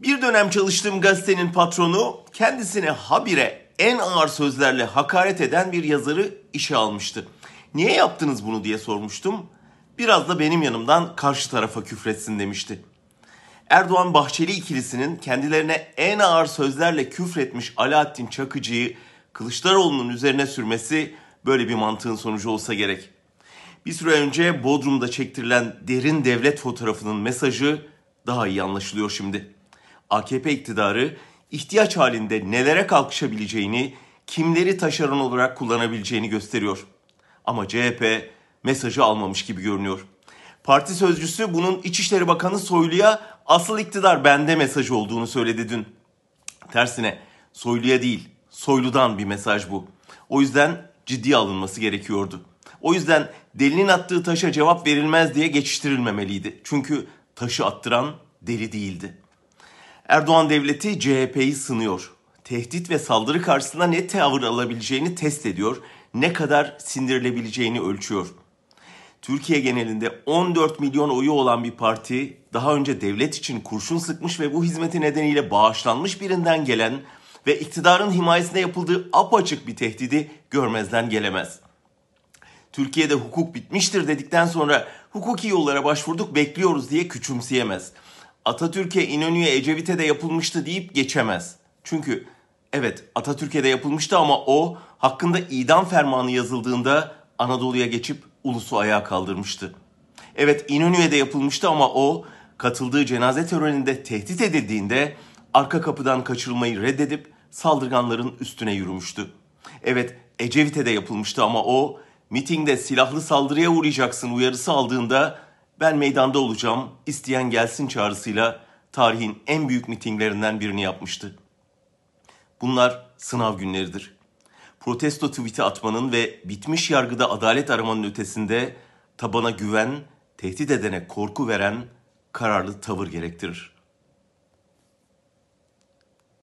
Bir dönem çalıştığım gazetenin patronu kendisine habire en ağır sözlerle hakaret eden bir yazarı işe almıştı. Niye yaptınız bunu diye sormuştum. Biraz da benim yanımdan karşı tarafa küfretsin demişti. Erdoğan Bahçeli ikilisinin kendilerine en ağır sözlerle küfretmiş Alaaddin Çakıcı'yı Kılıçdaroğlu'nun üzerine sürmesi böyle bir mantığın sonucu olsa gerek. Bir süre önce Bodrum'da çektirilen derin devlet fotoğrafının mesajı daha iyi anlaşılıyor şimdi. AKP iktidarı ihtiyaç halinde nelere kalkışabileceğini, kimleri taşeron olarak kullanabileceğini gösteriyor. Ama CHP mesajı almamış gibi görünüyor. Parti sözcüsü bunun İçişleri Bakanı Soylu'ya asıl iktidar bende mesajı olduğunu söyledi dün. Tersine Soylu'ya değil, Soylu'dan bir mesaj bu. O yüzden ciddiye alınması gerekiyordu. O yüzden delinin attığı taşa cevap verilmez diye geçiştirilmemeliydi. Çünkü taşı attıran deli değildi. Erdoğan devleti CHP'yi sınıyor. Tehdit ve saldırı karşısında ne tavır alabileceğini test ediyor, ne kadar sindirilebileceğini ölçüyor. Türkiye genelinde 14 milyon oyu olan bir parti daha önce devlet için kurşun sıkmış ve bu hizmeti nedeniyle bağışlanmış birinden gelen ve iktidarın himayesine yapıldığı apaçık bir tehdidi görmezden gelemez. Türkiye'de hukuk bitmiştir dedikten sonra hukuki yollara başvurduk bekliyoruz diye küçümseyemez. Atatürk'e, İnönü'ye, Ecevit'e de yapılmıştı deyip geçemez. Çünkü evet Atatürk'e de yapılmıştı ama o hakkında idam fermanı yazıldığında Anadolu'ya geçip ulusu ayağa kaldırmıştı. Evet İnönü'ye de yapılmıştı ama o katıldığı cenaze töreninde tehdit edildiğinde arka kapıdan kaçırılmayı reddedip saldırganların üstüne yürümüştü. Evet Ecevit'e de yapılmıştı ama o mitingde silahlı saldırıya uğrayacaksın uyarısı aldığında ben meydanda olacağım isteyen gelsin çağrısıyla tarihin en büyük mitinglerinden birini yapmıştı. Bunlar sınav günleridir. Protesto tweet'i atmanın ve bitmiş yargıda adalet aramanın ötesinde tabana güven, tehdit edene korku veren kararlı tavır gerektirir.